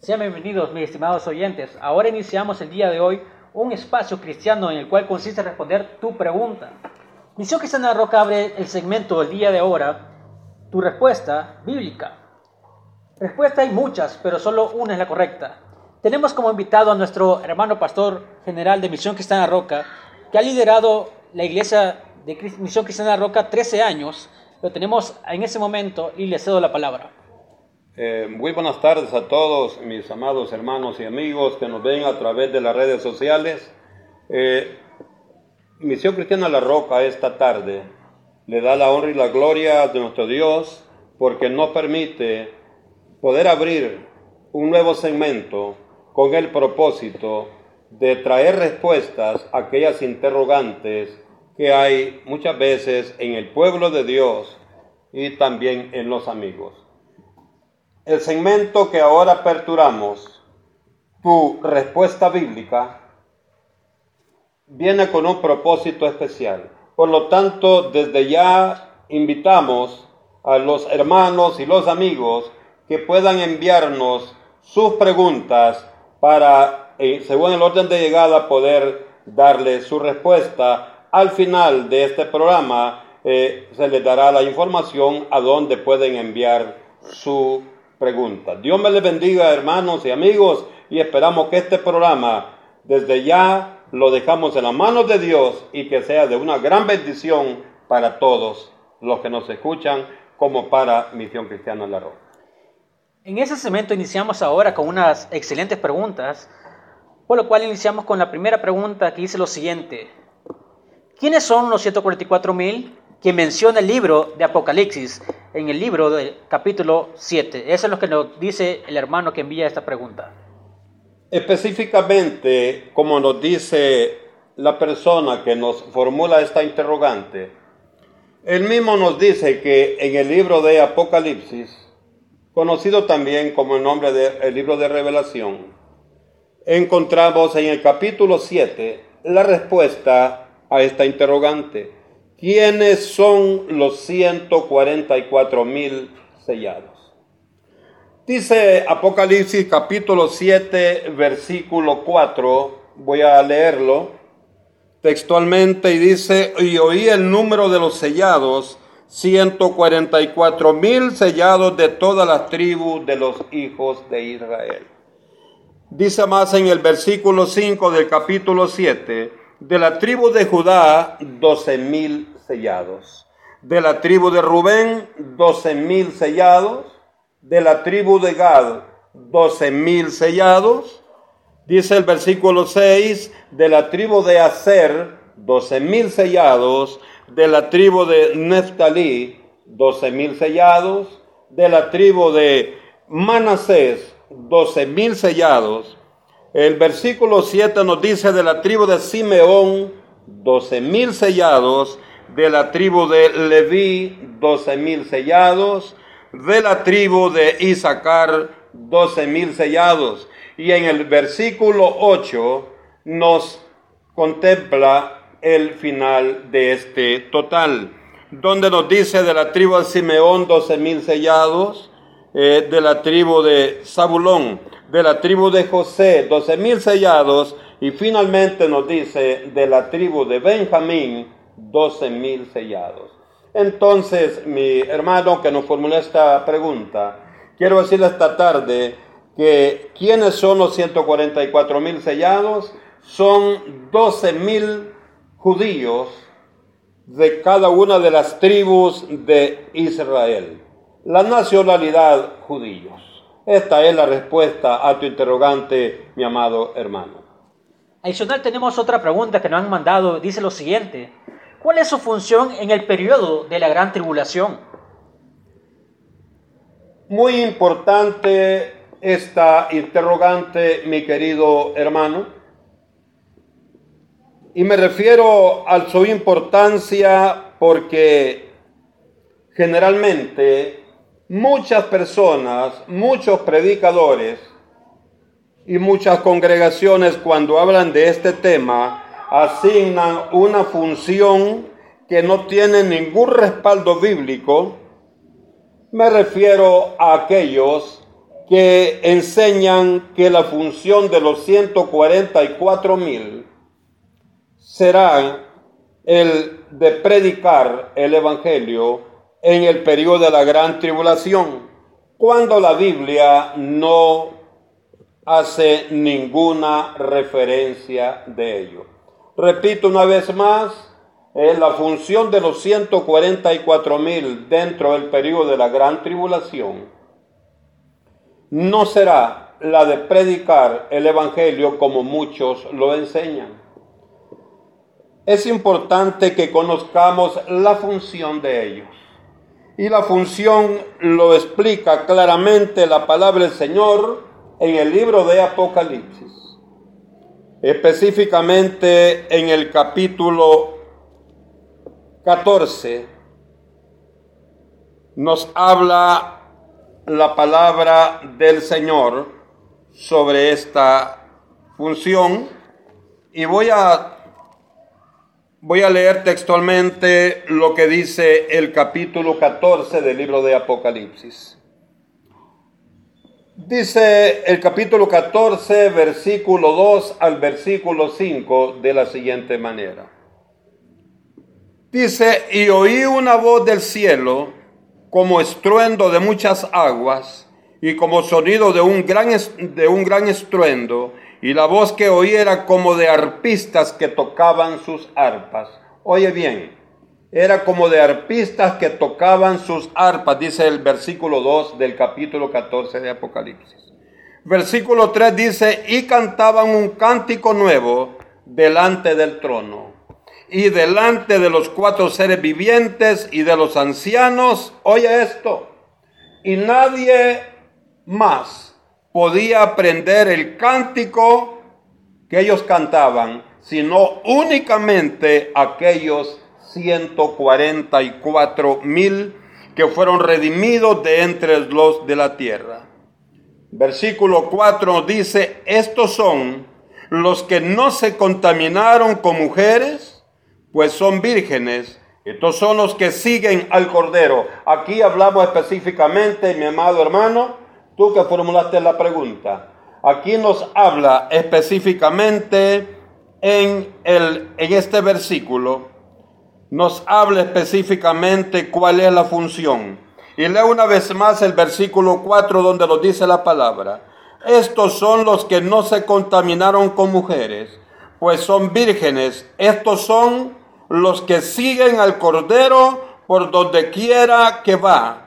Sean bienvenidos, mis estimados oyentes. Ahora iniciamos el día de hoy un espacio cristiano en el cual consiste responder tu pregunta. Misión Cristiana Roca abre el segmento del día de ahora, tu respuesta bíblica. Respuesta hay muchas, pero solo una es la correcta. Tenemos como invitado a nuestro hermano pastor general de Misión Cristiana Roca, que ha liderado la iglesia de Misión Cristiana Roca 13 años. Lo tenemos en ese momento y le cedo la palabra. Eh, muy buenas tardes a todos mis amados hermanos y amigos que nos ven a través de las redes sociales. Eh, Misión Cristiana La Roca esta tarde le da la honra y la gloria de nuestro Dios porque nos permite poder abrir un nuevo segmento con el propósito de traer respuestas a aquellas interrogantes que hay muchas veces en el pueblo de Dios y también en los amigos. El segmento que ahora aperturamos, tu respuesta bíblica, viene con un propósito especial. Por lo tanto, desde ya invitamos a los hermanos y los amigos que puedan enviarnos sus preguntas para, eh, según el orden de llegada, poder darle su respuesta. Al final de este programa eh, se les dará la información a dónde pueden enviar su preguntas. Dios me les bendiga, hermanos y amigos, y esperamos que este programa desde ya lo dejamos en las manos de Dios y que sea de una gran bendición para todos los que nos escuchan, como para Misión Cristiana La Roca. En ese segmento iniciamos ahora con unas excelentes preguntas, por lo cual iniciamos con la primera pregunta que dice lo siguiente. ¿Quiénes son los 144 mil que menciona el libro de Apocalipsis en el libro del capítulo 7. Eso es lo que nos dice el hermano que envía esta pregunta. Específicamente, como nos dice la persona que nos formula esta interrogante, él mismo nos dice que en el libro de Apocalipsis, conocido también como el nombre del libro de revelación, encontramos en el capítulo 7 la respuesta a esta interrogante. ¿Quiénes son los 144 mil sellados? Dice Apocalipsis capítulo 7, versículo 4, voy a leerlo textualmente y dice, y oí el número de los sellados, 144 mil sellados de todas las tribus de los hijos de Israel. Dice más en el versículo 5 del capítulo 7, de la tribu de Judá, doce mil sellados. De la tribu de Rubén, doce mil sellados. De la tribu de Gad, doce mil sellados. Dice el versículo 6, de la tribu de Aser, doce mil sellados. De la tribu de Neftalí, doce mil sellados. De la tribu de Manasés, doce mil sellados el versículo 7 nos dice de la tribu de Simeón, doce mil sellados, de la tribu de Leví, doce mil sellados, de la tribu de Isaacar, doce mil sellados. Y en el versículo 8 nos contempla el final de este total, donde nos dice de la tribu de Simeón, doce mil sellados, eh, de la tribu de Zabulón, de la tribu de José, doce mil sellados, y finalmente nos dice de la tribu de Benjamín, doce mil sellados. Entonces, mi hermano que nos formuló esta pregunta, quiero decirle esta tarde que ¿quiénes son los 144 mil sellados? Son doce mil judíos de cada una de las tribus de Israel. La nacionalidad judíos. Esta es la respuesta a tu interrogante, mi amado hermano. Adicional tenemos otra pregunta que nos han mandado. Dice lo siguiente. ¿Cuál es su función en el periodo de la gran tribulación? Muy importante esta interrogante, mi querido hermano. Y me refiero a su importancia porque generalmente muchas personas, muchos predicadores y muchas congregaciones cuando hablan de este tema asignan una función que no tiene ningún respaldo bíblico. Me refiero a aquellos que enseñan que la función de los 144 mil será el de predicar el Evangelio en el periodo de la gran tribulación, cuando la Biblia no hace ninguna referencia de ello. Repito una vez más, eh, la función de los 144 mil dentro del periodo de la gran tribulación no será la de predicar el Evangelio como muchos lo enseñan. Es importante que conozcamos la función de ellos. Y la función lo explica claramente la palabra del Señor en el libro de Apocalipsis. Específicamente en el capítulo 14 nos habla la palabra del Señor sobre esta función y voy a Voy a leer textualmente lo que dice el capítulo 14 del libro de Apocalipsis. Dice el capítulo 14, versículo 2 al versículo 5 de la siguiente manera. Dice, y oí una voz del cielo como estruendo de muchas aguas y como sonido de un gran, de un gran estruendo y la voz que oí era como de arpistas que tocaban sus arpas. Oye bien, era como de arpistas que tocaban sus arpas, dice el versículo 2 del capítulo 14 de Apocalipsis. Versículo 3 dice, y cantaban un cántico nuevo delante del trono y delante de los cuatro seres vivientes y de los ancianos. Oye esto, y nadie más podía aprender el cántico que ellos cantaban, sino únicamente aquellos 144 mil que fueron redimidos de entre los de la tierra. Versículo 4 dice, estos son los que no se contaminaron con mujeres, pues son vírgenes. Estos son los que siguen al Cordero. Aquí hablamos específicamente, mi amado hermano, Tú que formulaste la pregunta. Aquí nos habla específicamente en, el, en este versículo, nos habla específicamente cuál es la función. Y leo una vez más el versículo 4 donde lo dice la palabra. Estos son los que no se contaminaron con mujeres, pues son vírgenes. Estos son los que siguen al Cordero por donde quiera que va.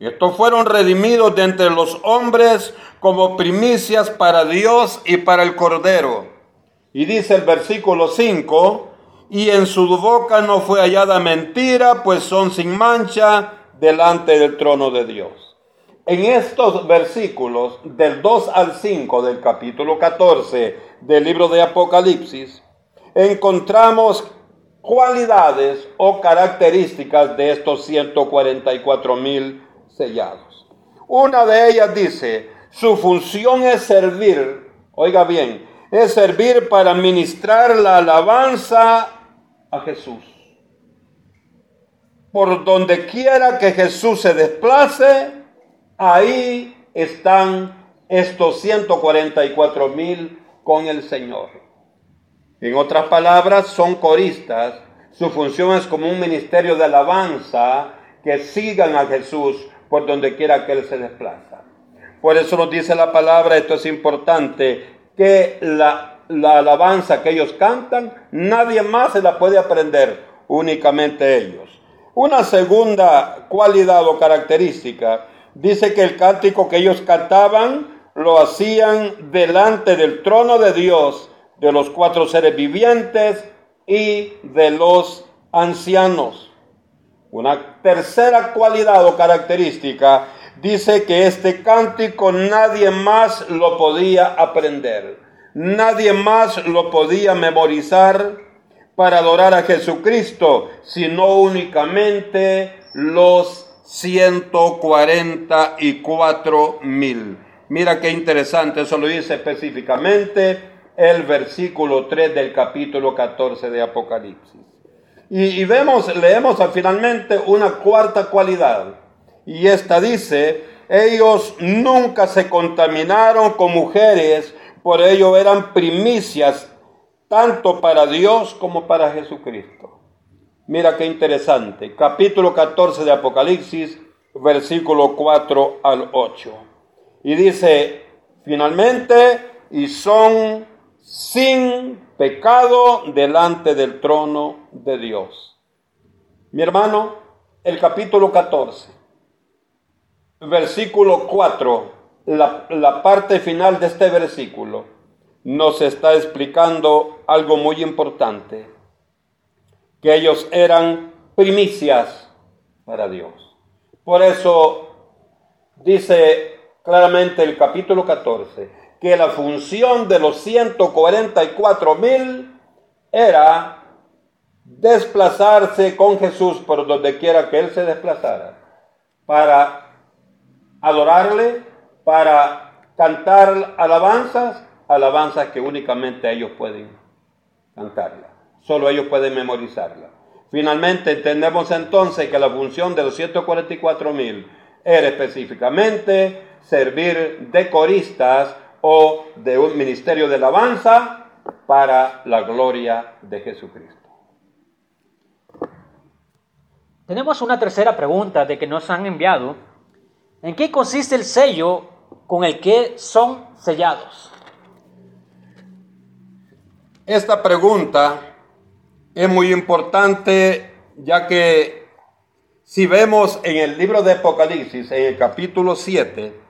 Estos fueron redimidos de entre los hombres como primicias para Dios y para el Cordero. Y dice el versículo 5, y en su boca no fue hallada mentira, pues son sin mancha delante del trono de Dios. En estos versículos del 2 al 5 del capítulo 14 del libro de Apocalipsis, encontramos cualidades o características de estos 144 mil Una de ellas dice, su función es servir, oiga bien, es servir para ministrar la alabanza a Jesús. Por donde quiera que Jesús se desplace, ahí están estos 144 mil con el Señor. En otras palabras, son coristas. Su función es como un ministerio de alabanza que sigan a Jesús por donde quiera que Él se desplaza. Por eso nos dice la palabra, esto es importante, que la, la alabanza que ellos cantan, nadie más se la puede aprender, únicamente ellos. Una segunda cualidad o característica, dice que el cántico que ellos cantaban lo hacían delante del trono de Dios, de los cuatro seres vivientes y de los ancianos. Una tercera cualidad o característica dice que este cántico nadie más lo podía aprender, nadie más lo podía memorizar para adorar a Jesucristo, sino únicamente los 144 mil. Mira qué interesante, eso lo dice específicamente el versículo 3 del capítulo 14 de Apocalipsis. Y, vemos, leemos finalmente una cuarta cualidad. Y esta dice Ellos nunca se contaminaron con mujeres, por ello eran primicias tanto para Dios como para Jesucristo. Mira qué interesante. Capítulo 14 de Apocalipsis, versículo 4 al 8. Y dice, finalmente, y son sin pecado delante del trono de Dios. Mi hermano, el capítulo 14, versículo 4, la, la parte final de este versículo nos está explicando algo muy importante, que ellos eran primicias para Dios. Por eso dice claramente el capítulo 14 que la función de los 144 mil era desplazarse con Jesús por donde quiera que Él se desplazara, para adorarle, para cantar alabanzas alabanzas que únicamente ellos pueden cantarla. Solo ellos pueden memorizarla. Finalmente entendemos entonces que la función de los 144 mil era específicamente servir de coristas o de un ministerio de alabanza para la gloria de Jesucristo. Tenemos una tercera pregunta de que nos han enviado. ¿En qué consiste el sello con el que son sellados? Esta pregunta es muy importante ya que si vemos en el libro de Apocalipsis, en el capítulo 7,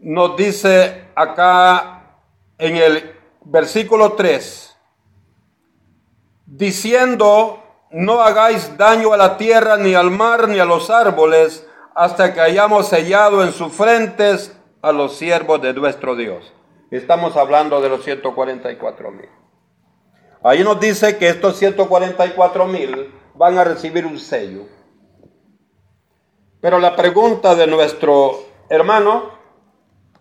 nos dice acá en el versículo 3, diciendo, no hagáis daño a la tierra, ni al mar, ni a los árboles, hasta que hayamos sellado en sus frentes a los siervos de nuestro Dios. Estamos hablando de los 144 mil. Ahí nos dice que estos 144 mil van a recibir un sello. Pero la pregunta de nuestro hermano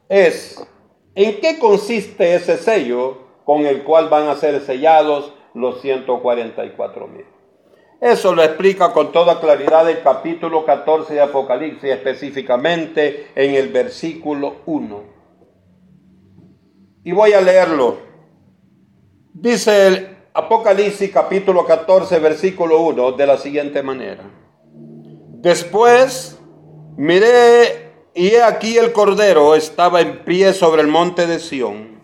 es, ¿en qué consiste ese sello con el cual van a ser sellados los 144 mil? Eso lo explica con toda claridad el capítulo 14 de Apocalipsis, específicamente en el versículo 1 y voy a leerlo. Dice el Apocalipsis capítulo 14 versículo 1 de la siguiente manera. Después miré y he aquí el Cordero estaba en pie sobre el monte de Sión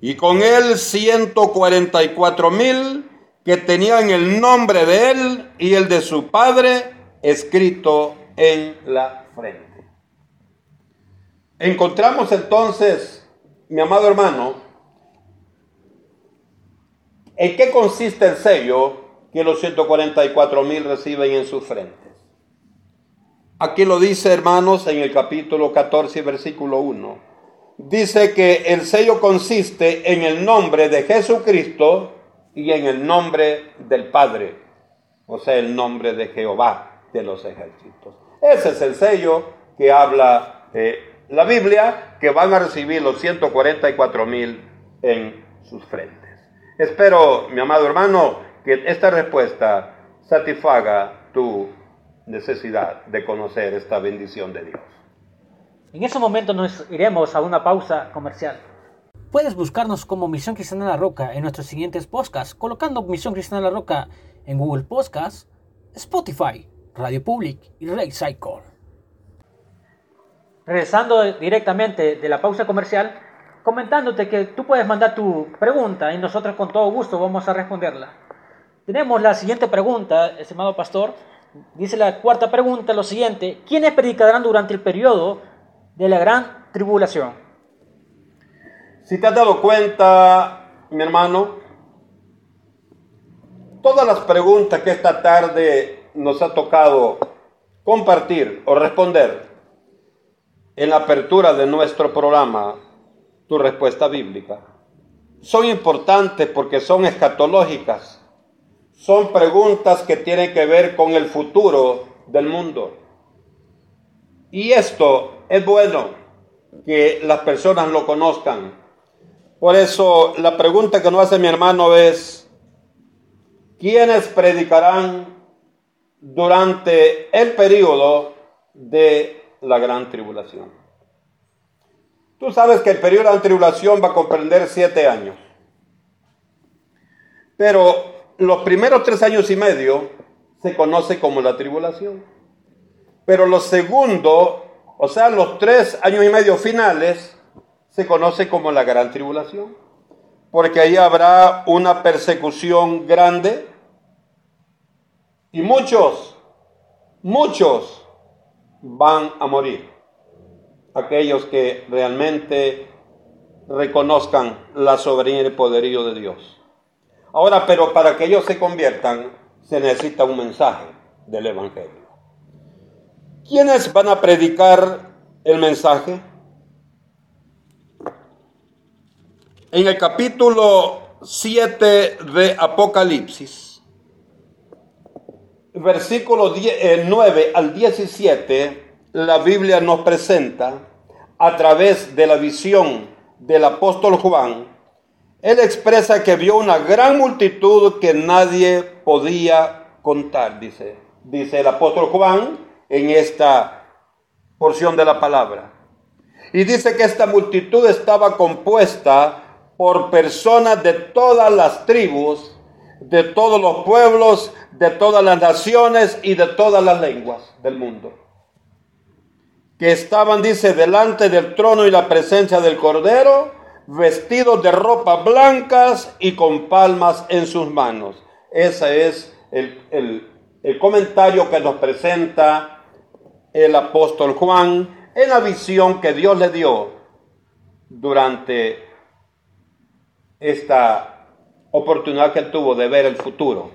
y con él 144 mil que tenían el nombre de él y el de su padre escrito en la frente. Encontramos entonces mi amado hermano, ¿en qué consiste el sello que los 144 mil reciben en sus frentes? Aquí lo dice, hermanos, en el capítulo 14, versículo 1. Dice que el sello consiste en el nombre de Jesucristo y en el nombre del Padre, o sea, el nombre de Jehová de los ejércitos. Ese es el sello que habla eh, la Biblia que van a recibir los 144 mil en sus frentes. Espero, mi amado hermano, que esta respuesta satisfaga tu necesidad de conocer esta bendición de Dios. En ese momento nos iremos a una pausa comercial. Puedes buscarnos como Misión Cristiana La Roca en nuestros siguientes podcasts, colocando Misión Cristiana La Roca en Google Podcasts, Spotify, Radio Public y Ray Cycle regresando directamente de la pausa comercial, comentándote que tú puedes mandar tu pregunta y nosotros con todo gusto vamos a responderla. Tenemos la siguiente pregunta, estimado pastor. Dice la cuarta pregunta lo siguiente, ¿quiénes predicarán durante el periodo de la gran tribulación? Si te has dado cuenta, mi hermano, todas las preguntas que esta tarde nos ha tocado compartir o responder en la apertura de nuestro programa tu respuesta bíblica. Son importantes porque son escatológicas. Son preguntas que tienen que ver con el futuro del mundo. Y esto es bueno que las personas lo conozcan. Por eso la pregunta que nos hace mi hermano es, ¿quiénes predicarán durante el periodo de la gran tribulación. Tú sabes que el periodo de la tribulación va a comprender siete años. Pero los primeros tres años y medio se conoce como la tribulación. Pero los segundos, o sea, los tres años y medio finales, se conoce como la gran tribulación. Porque ahí habrá una persecución grande y muchos, muchos van a morir. Aquellos que realmente reconozcan la soberanía y el poderío de Dios. Ahora, pero para que ellos se conviertan, se necesita un mensaje del Evangelio. ¿Quiénes van a predicar el mensaje? En el capítulo 7 de Apocalipsis, versículo 9 eh, al 17, la Biblia nos presenta a través de la visión del apóstol Juan, él expresa que vio una gran multitud que nadie podía contar, dice, dice el apóstol Juan en esta porción de la palabra. Y dice que esta multitud estaba compuesta por personas de todas las tribus, de todos los pueblos, de todas las naciones y de todas las lenguas del mundo. Que estaban, dice, delante del trono y la presencia del Cordero vestidos de ropas blancas y con palmas en sus manos. Ese es el, comentario que nos presenta el apóstol Juan en la visión que Dios le dio durante esta oportunidad que él tuvo de ver el futuro,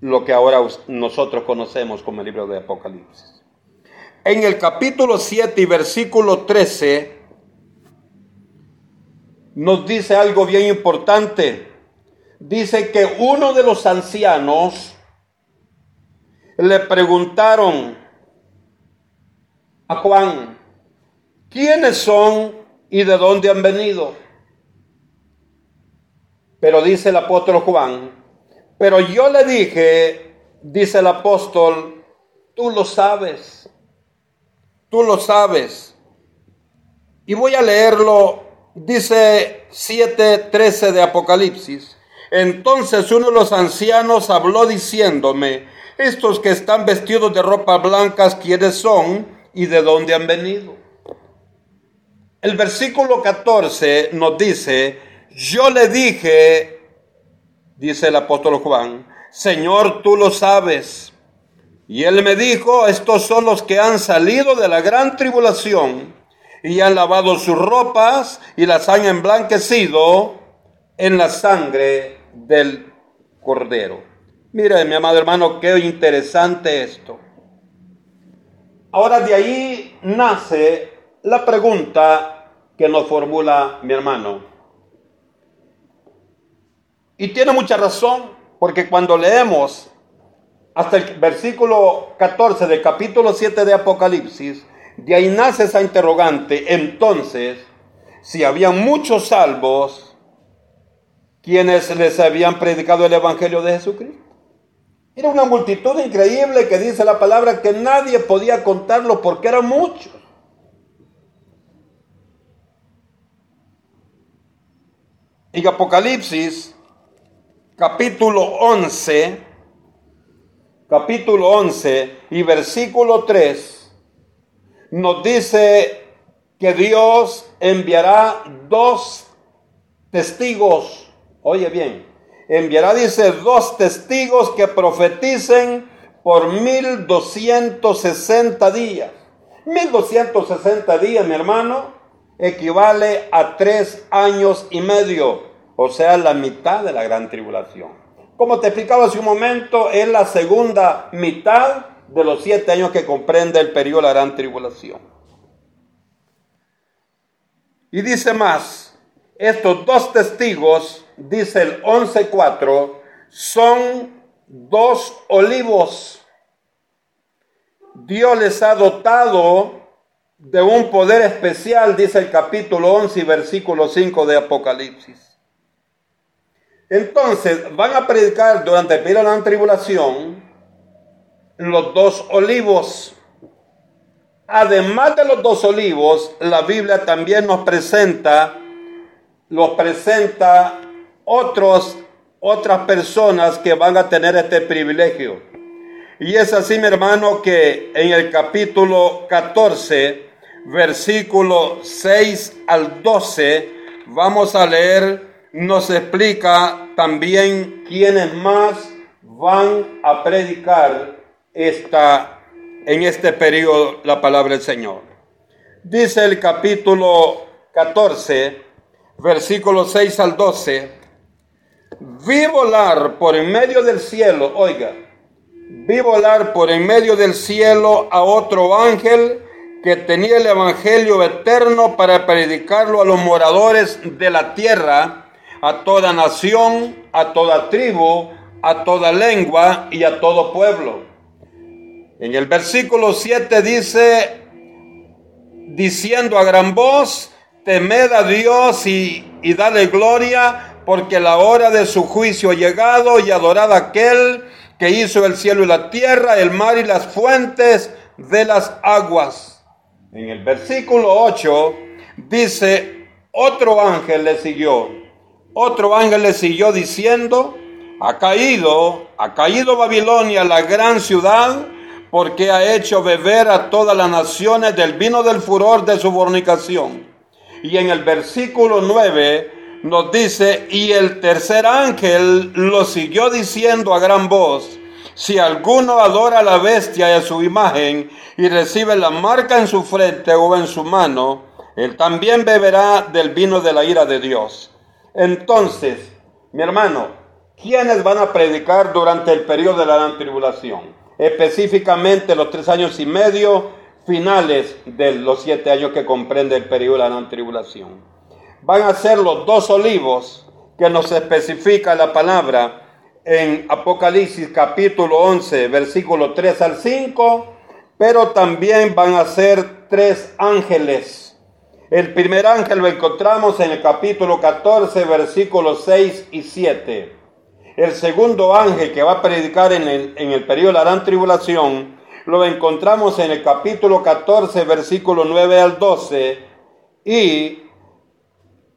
lo que ahora nosotros conocemos como el libro de Apocalipsis. En el capítulo 7 y versículo 13, nos dice algo bien importante. Dice que uno de los ancianos le preguntaron a Juan, ¿quiénes son y de dónde han venido? Pero dice el apóstol Juan, pero yo le dije, dice el apóstol, tú lo sabes, tú lo sabes. Y voy a leerlo dice 7:13 de Apocalipsis. Entonces uno de los ancianos habló diciéndome, estos que están vestidos de ropas blancas, ¿quiénes son y de dónde han venido? El versículo 14 nos dice, yo le dije, dice el apóstol Juan, Señor, tú lo sabes. Y él me dijo, estos son los que han salido de la gran tribulación y han lavado sus ropas y las han emblanquecido en la sangre del cordero. Mire, mi amado hermano, qué interesante esto. Ahora de ahí nace la pregunta que nos formula mi hermano. Y tiene mucha razón, porque cuando leemos hasta el versículo 14 del capítulo 7 de Apocalipsis, de ahí nace esa interrogante. Entonces, si había muchos salvos, quienes les habían predicado el Evangelio de Jesucristo. Era una multitud increíble que dice la palabra que nadie podía contarlo porque eran muchos. En Apocalipsis, capítulo 11, capítulo 11 y versículo 3, nos dice que Dios enviará dos testigos. Oye bien, enviará, dice, dos testigos que profeticen por 1260 días. 1260 días, mi hermano, equivale a tres años y medio, o sea, la mitad de la gran tribulación. Como te explicaba hace un momento, es la segunda mitad de los siete años que comprende el periodo de la gran tribulación. Y dice más, estos dos testigos, dice el 11.4, son dos olivos. Dios les ha dotado de un poder especial, dice el capítulo 11 y versículo 5 de Apocalipsis. Entonces, van a predicar durante el la tribulación los dos olivos. además de los dos olivos, la Biblia también nos presenta, los presenta otros, otras personas que van a tener este privilegio. Y es así, mi hermano, que en el capítulo 14, versículo 6 al 12, vamos a leer, nos explica también quiénes más van a predicar esta, en este periodo la palabra del Señor. Dice el capítulo 14, versículo 6 al 12, vi volar por en medio del cielo, oiga, vi volar por en medio del cielo a otro ángel que tenía el Evangelio eterno para predicarlo a los moradores de la tierra, a toda nación, a toda tribu, a toda lengua y a todo pueblo. En el versículo 7 dice, diciendo a gran voz, temed a Dios y, y dale gloria, porque la hora de su juicio ha llegado y adorad a aquel que hizo el cielo y la tierra, el mar y las fuentes de las aguas en el versículo 8 dice, otro ángel le siguió, otro ángel le siguió diciendo, ha caído, ha caído Babilonia, la gran ciudad, porque ha hecho beber a todas las naciones del vino del furor de su fornicación. Y en el versículo 9 nos dice, y el tercer ángel lo siguió diciendo a gran voz, si alguno adora a la bestia y a su imagen y recibe la marca en su frente o en su mano, él también beberá del vino de la ira de Dios. Entonces, mi hermano, ¿quiénes van a predicar durante el periodo de la gran tribulación? Específicamente los tres años y medio finales de los siete años que comprende el periodo de la gran tribulación. Van a ser los dos olivos que nos especifica la palabra en Apocalipsis capítulo 11, versículo 3 al 5, pero también van a ser tres ángeles. El primer ángel lo encontramos en el capítulo 14, versículos 6 y 7. El segundo ángel que va a predicar en el, en el periodo de la gran tribulación, lo encontramos en el capítulo 14, versículo 9 al 12. Y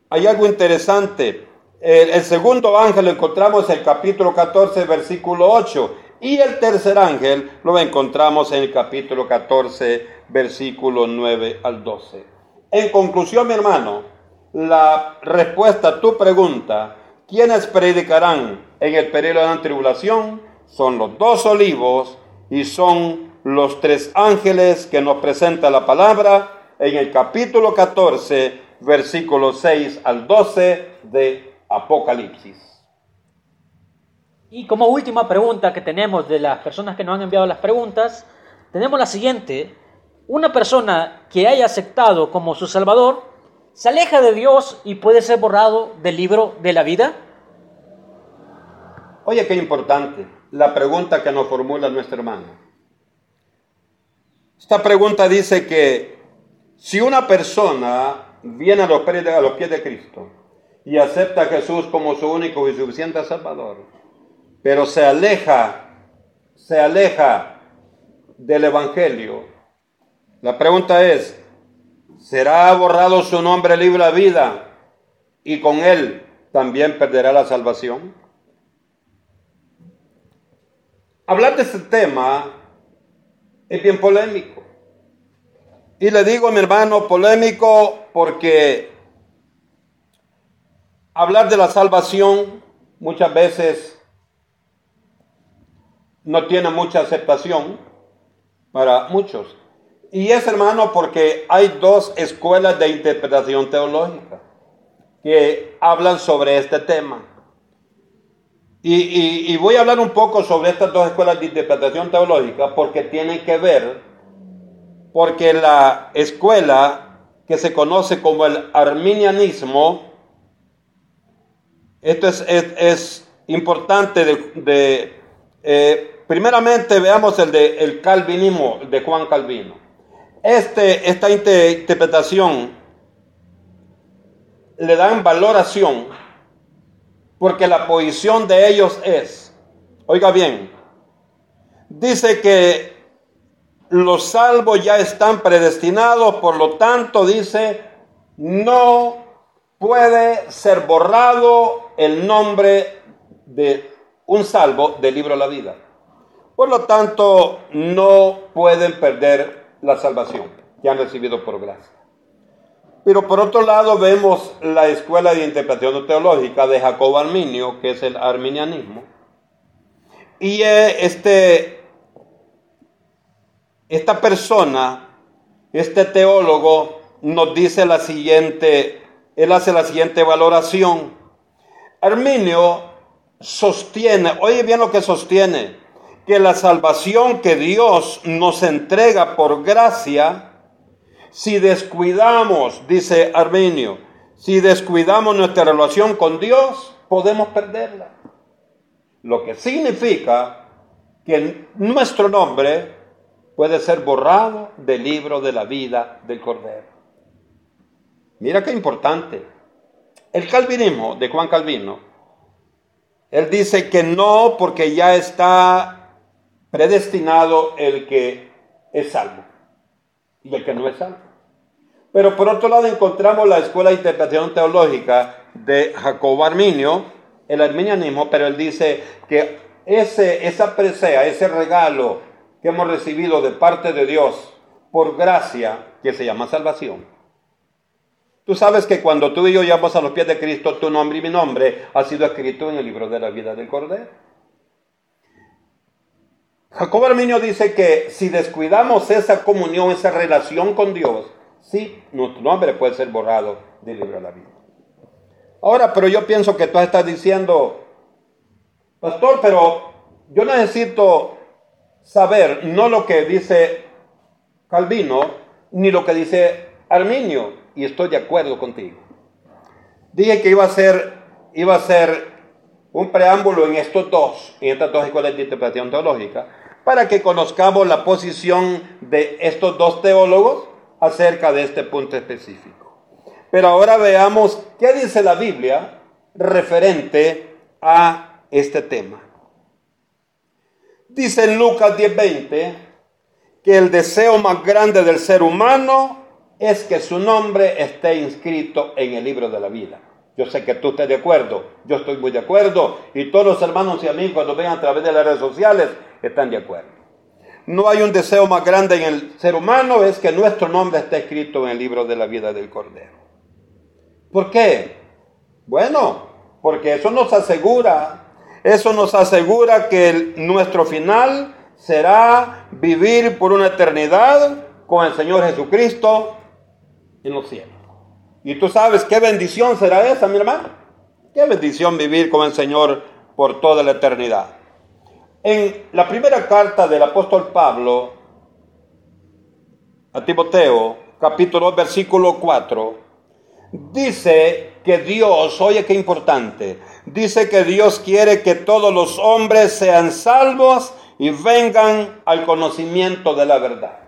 hay algo interesante. El, segundo ángel lo encontramos en el capítulo 14, versículo 8. Y el tercer ángel lo encontramos en el capítulo 14, versículo 9 al 12. En conclusión, mi hermano, la respuesta a tu pregunta, ¿quiénes predicarán en el periodo de la tribulación? Son los dos olivos y son los tres ángeles que nos presenta la palabra en el capítulo 14, versículo 6 al 12 de Apocalipsis. Y como última pregunta que tenemos de las personas que nos han enviado las preguntas, tenemos la siguiente. Una persona que haya aceptado como su Salvador, ¿se aleja de Dios y puede ser borrado del libro de la vida? Oye, qué importante la pregunta que nos formula nuestro hermano. Esta pregunta dice que si una persona viene a los pies de Cristo, y acepta a Jesús como su único y suficiente Salvador, pero se aleja, se aleja del Evangelio. La pregunta es, ¿será borrado su nombre libre a vida y con él también perderá la salvación? Hablar de este tema es bien polémico. Y le digo a mi hermano polémico porque hablar de la salvación muchas veces no tiene mucha aceptación para muchos. Y es hermano porque hay dos escuelas de interpretación teológica que hablan sobre este tema. Y, voy a hablar un poco sobre estas dos escuelas de interpretación teológica porque tienen que ver, porque la escuela que se conoce como el arminianismo, esto es, importante de, eh, veamos el de el calvinismo de Juan Calvino. Este, esta interpretación le dan valoración porque la posición de ellos es, oiga bien, dice que los salvos ya están predestinados, por lo tanto dice, no puede ser borrado el nombre de un salvo del libro de la vida. Por lo tanto, no pueden perder la salvación que han recibido por gracia. Pero por otro lado vemos la escuela de interpretación teológica de Jacobo Arminio, que es el arminianismo. Y este, esta persona, este teólogo, nos dice la siguiente, él hace la siguiente valoración. Arminio sostiene, oye bien lo que sostiene, que la salvación que Dios nos entrega por gracia, si descuidamos, dice Arminio, si descuidamos nuestra relación con Dios, podemos perderla. Lo que significa que nuestro nombre puede ser borrado del libro de la vida del Cordero. Mira qué importante. El calvinismo de Juan Calvino, él dice que no porque ya está predestinado el que es salvo y el que no es salvo. Pero por otro lado encontramos la escuela de interpretación teológica de Jacobo Arminio, el arminianismo, pero él dice que ese, esa presea, ese regalo que hemos recibido de parte de Dios por gracia, que se llama salvación. Tú sabes que cuando tú y yo llamamos a los pies de Cristo, tu nombre y mi nombre ha sido escrito en el libro de la vida del Cordero. Jacobo Arminio dice que si descuidamos esa comunión, esa relación con Dios, sí, nuestro nombre puede ser borrado del libro de la vida. Ahora, pero yo pienso que tú estás diciendo, pastor, pero yo necesito saber no lo que dice Calvino, ni lo que dice Arminio, y estoy de acuerdo contigo. Dije que iba a ser, iba a ser un preámbulo en estos dos, en estas dos escuelas de interpretación teológica, para que conozcamos la posición de estos dos teólogos acerca de este punto específico. Pero ahora veamos qué dice la Biblia referente a este tema. Dice en Lucas 10:20 que el deseo más grande del ser humano es que su nombre esté inscrito en el libro de la vida. Yo sé que tú estás de acuerdo, yo estoy muy de acuerdo y todos los hermanos y amigos cuando ven a través de las redes sociales están de acuerdo. No hay un deseo más grande en el ser humano, es que nuestro nombre esté escrito en el libro de la vida del Cordero. ¿Por qué? Bueno, porque eso nos asegura, eso nos asegura que nuestro final será vivir por una eternidad con el Señor Jesucristo en los cielos. Y tú sabes qué bendición será esa, mi hermano. Qué bendición vivir con el Señor por toda la eternidad. En la primera carta del apóstol Pablo a Timoteo, capítulo 2, versículo 4, dice que Dios, oye qué importante, dice que Dios quiere que todos los hombres sean salvos y vengan al conocimiento de la verdad.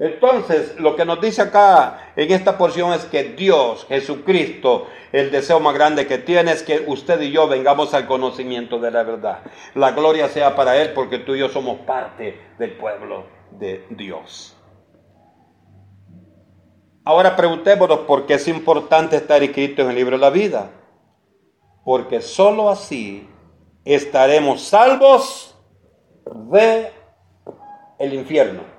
Entonces, lo que nos dice acá en esta porción es que Dios, Jesucristo, el deseo más grande que tiene es que usted y yo vengamos al conocimiento de la verdad. La gloria sea para Él porque tú y yo somos parte del pueblo de Dios. Ahora preguntémonos por qué es importante estar escrito en el libro de la vida. Porque sólo así estaremos salvos de el infierno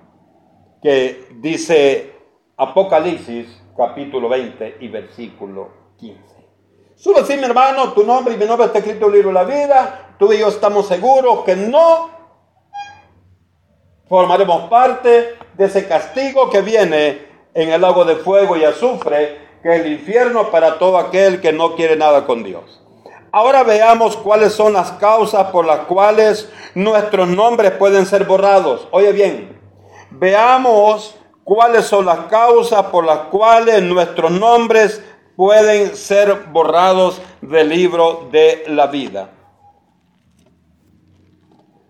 que dice Apocalipsis capítulo 20 y versículo 15. Solo así, mi hermano, tu nombre y mi nombre está escrito en el libro de la vida. Tú y yo estamos seguros que no formaremos parte de ese castigo que viene en el lago de fuego y azufre, que es el infierno para todo aquel que no quiere nada con Dios. Ahora veamos cuáles son las causas por las cuales nuestros nombres pueden ser borrados. Oye bien, veamos cuáles son las causas por las cuales nuestros nombres pueden ser borrados del libro de la vida.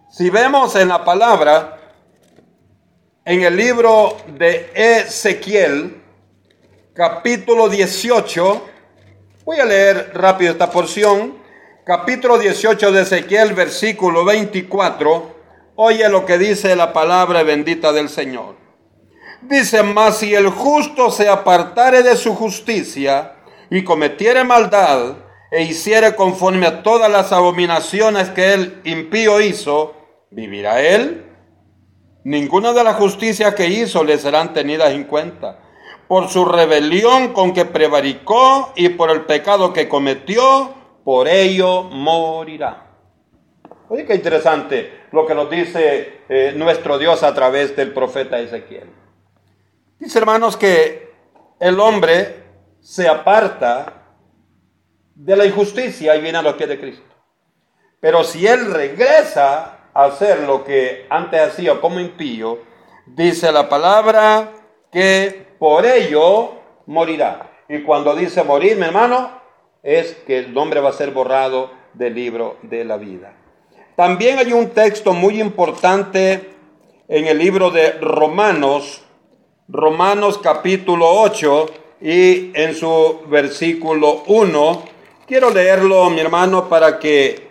Si vemos en la palabra, en el libro de Ezequiel, capítulo 18, voy a leer rápido esta porción, capítulo 18 de Ezequiel, versículo 24, Oye lo que dice la palabra bendita del Señor. Dice, mas si el justo se apartare de su justicia y cometiere maldad e hiciere conforme a todas las abominaciones que el impío hizo, ¿vivirá él? Ninguna de las justicias que hizo le serán tenidas en cuenta. Por su rebelión con que prevaricó y por el pecado que cometió, por ello morirá. Oye, qué interesante lo que nos dice eh, nuestro Dios a través del profeta Ezequiel. Dice, hermanos, que el hombre se aparta de la injusticia y viene a los pies de Cristo. Pero si él regresa a hacer lo que antes hacía como impío, dice la palabra que por ello morirá. Y cuando dice morir, mi hermano, es que el nombre va a ser borrado del libro de la vida. También hay un texto muy importante en el libro de Romanos, Romanos capítulo 8 y en su versículo 1. Quiero leerlo, mi hermano, para que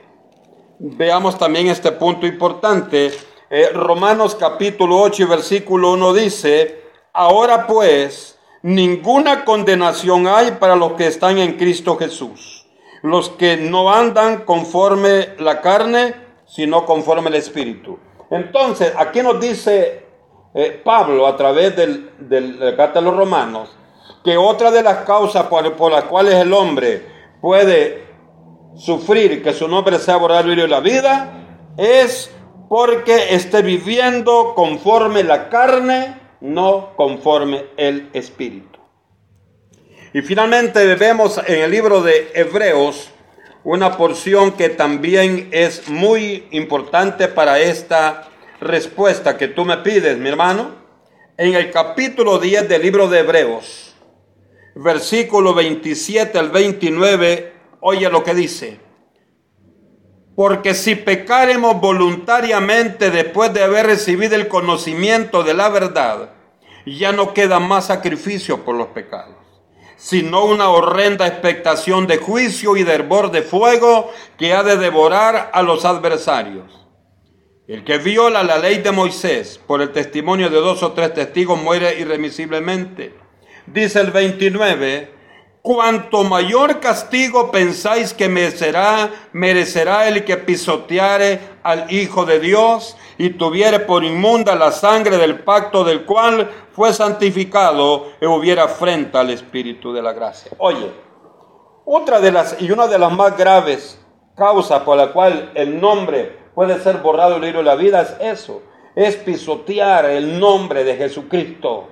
veamos también este punto importante. Eh, Romanos capítulo 8 y versículo 1 dice, ahora pues, ninguna condenación hay para los que están en Cristo Jesús, los que no andan conforme la carne, sino conforme el Espíritu. Entonces, aquí nos dice eh, Pablo a través del, del, carta de los romanos, que otra de las causas por, por, las cuales el hombre puede sufrir que su nombre sea borrado de la vida es porque esté viviendo conforme la carne, no conforme el espíritu. Y finalmente vemos en el libro de Hebreos, una porción que también es muy importante para esta respuesta que tú me pides, mi hermano. En el capítulo 10 del libro de Hebreos, versículo 27 al 29, oye lo que dice. Porque si pecaremos voluntariamente después de haber recibido el conocimiento de la verdad, ya no queda más sacrificio por los pecados sino una horrenda expectación de juicio y de hervor de fuego que ha de devorar a los adversarios. El que viola la ley de Moisés por el testimonio de dos o tres testigos muere irremisiblemente. Dice el 29, cuanto mayor castigo pensáis que merecerá, merecerá el que pisoteare al Hijo de Dios y tuviere por inmunda la sangre del pacto del cual fue santificado y hubiera frente al Espíritu de la gracia. Oye, otra de las y una de las más graves causas por la cual el nombre puede ser borrado del libro de la vida es eso, es pisotear el nombre de Jesucristo.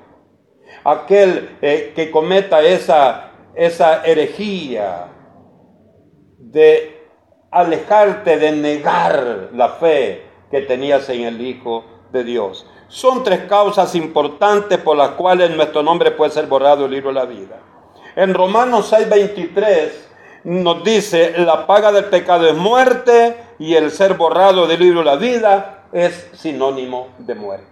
Aquel eh, que cometa esa, esa herejía de alejarte de negar la fe que tenías en el Hijo de Dios. Son tres causas importantes por las cuales nuestro nombre puede ser borrado del libro de la vida. En Romanos 6:23 nos dice, la paga del pecado es muerte y el ser borrado del libro de la vida es sinónimo de muerte.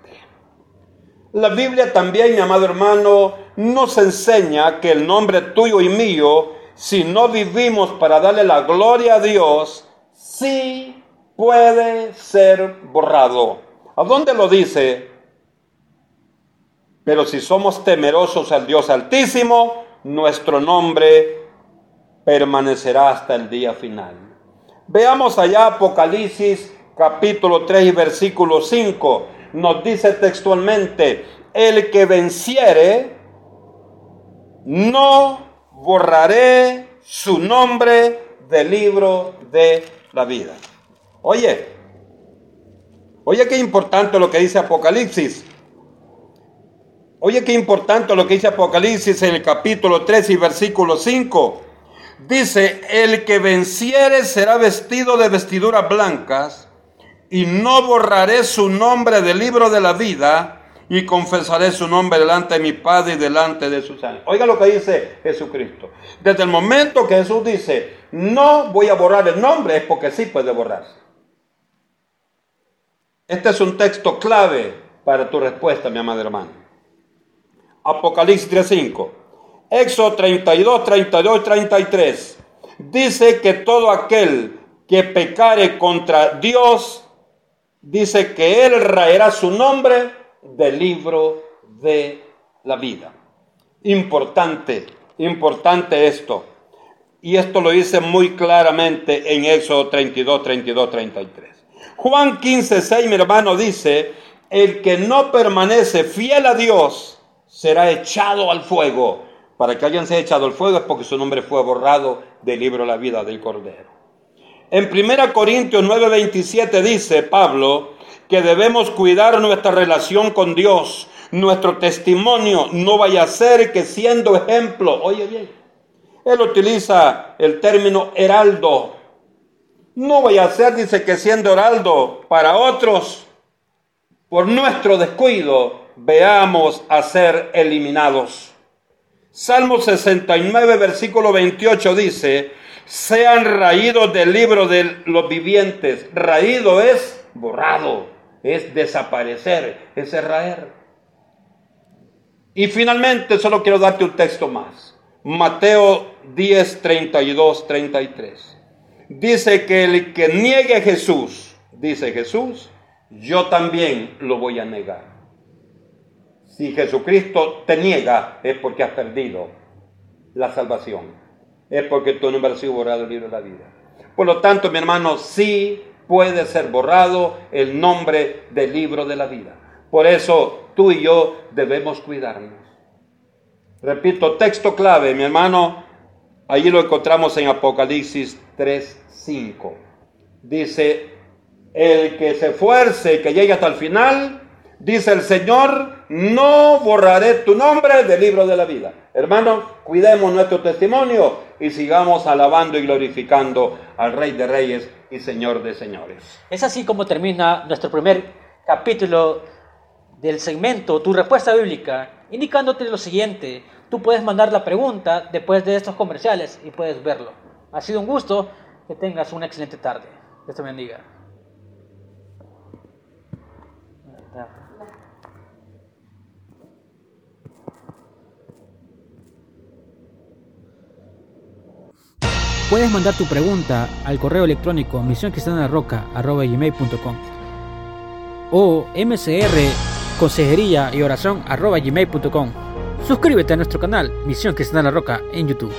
La Biblia también, mi amado hermano, nos enseña que el nombre tuyo y mío, si no vivimos para darle la gloria a Dios, sí puede ser borrado. ¿A dónde lo dice? Pero si somos temerosos al Dios Altísimo, nuestro nombre permanecerá hasta el día final. Veamos allá Apocalipsis capítulo 3 y versículo 5. Nos dice textualmente, el que venciere, no borraré su nombre del libro de la vida. Oye, Oye, qué importante lo que dice Apocalipsis. Oye, qué importante lo que dice Apocalipsis en el capítulo 3 y versículo 5. Dice, el que venciere será vestido de vestiduras blancas y no borraré su nombre del libro de la vida y confesaré su nombre delante de mi Padre y delante de sus ángeles. Oiga lo que dice Jesucristo. Desde el momento que Jesús dice, no voy a borrar el nombre, es porque sí puede borrarse. Este es un texto clave para tu respuesta, mi amado hermano. Apocalipsis 3.5. Éxodo 32, 32, 33. Dice que todo aquel que pecare contra Dios dice que Él raerá su nombre del libro de la vida. Importante, importante esto. Y esto lo dice muy claramente en Éxodo 32, 32, 33. Juan 15, 6, mi hermano, dice, el que no permanece fiel a Dios será echado al fuego. Para que alguien sea echado al fuego es porque su nombre fue borrado del libro de la vida del Cordero. En 1 Corintios 9:27 dice Pablo que debemos cuidar nuestra relación con Dios, nuestro testimonio no vaya a ser que siendo ejemplo, oye bien, él utiliza el término heraldo. No vaya a ser, dice que siendo heraldo para otros, por nuestro descuido, veamos a ser eliminados. Salmo 69, versículo 28 dice, sean raídos del libro de los vivientes. Raído es borrado, es desaparecer, es raer. Y finalmente solo quiero darte un texto más. Mateo 10, 32, 33. Dice que el que niegue a Jesús, dice Jesús, yo también lo voy a negar. Si Jesucristo te niega es porque has perdido la salvación. Es porque tu nombre ha sido borrado del libro de la vida. Por lo tanto, mi hermano, sí puede ser borrado el nombre del libro de la vida. Por eso tú y yo debemos cuidarnos. Repito, texto clave, mi hermano, allí lo encontramos en Apocalipsis 3:5. Dice, el que se esfuerce y que llegue hasta el final, dice el Señor, no borraré tu nombre del libro de la vida. Hermanos, cuidemos nuestro testimonio y sigamos alabando y glorificando al Rey de Reyes y Señor de Señores. Es así como termina nuestro primer capítulo del segmento Tu respuesta bíblica, indicándote lo siguiente. Tú puedes mandar la pregunta después de estos comerciales y puedes verlo. Ha sido un gusto. Que tengas una excelente tarde. Dios te bendiga. Puedes mandar tu pregunta al correo electrónico misioncristianarroca.com o mcr consejería y oración Suscríbete a nuestro canal Misión Cristiana La Roca en YouTube.